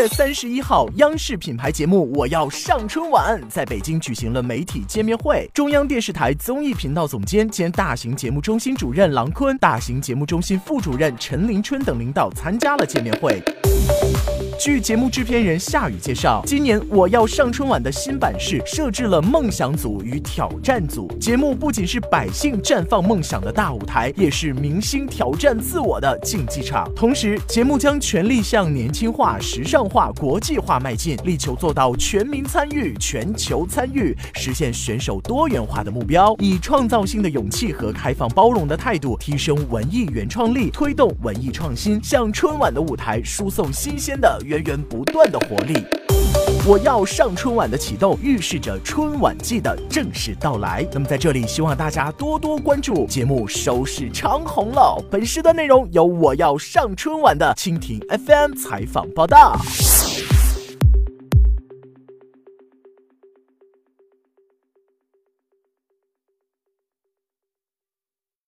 月三十一号，央视品牌节目《我要上春晚》在北京举行了媒体见面会。中央电视台综艺频道总监兼大型节目中心主任郎昆、大型节目中心副主任陈林春等领导参加了见面会。据节目制片人夏雨介绍，今年我要上春晚的新版式设置了梦想组与挑战组。节目不仅是百姓绽放梦想的大舞台，也是明星挑战自我的竞技场。同时，节目将全力向年轻化、时尚化、国际化迈进，力求做到全民参与、全球参与，实现选手多元化的目标。以创造性的勇气和开放包容的态度，提升文艺原创力，推动文艺创新，向春晚的舞台输送新鲜的。源源不断的活力，我要上春晚的启动，预示着春晚季的正式到来。那么在这里，希望大家多多关注节目收视长虹了。本时段内容由我要上春晚的蜻蜓 FM 采访报道。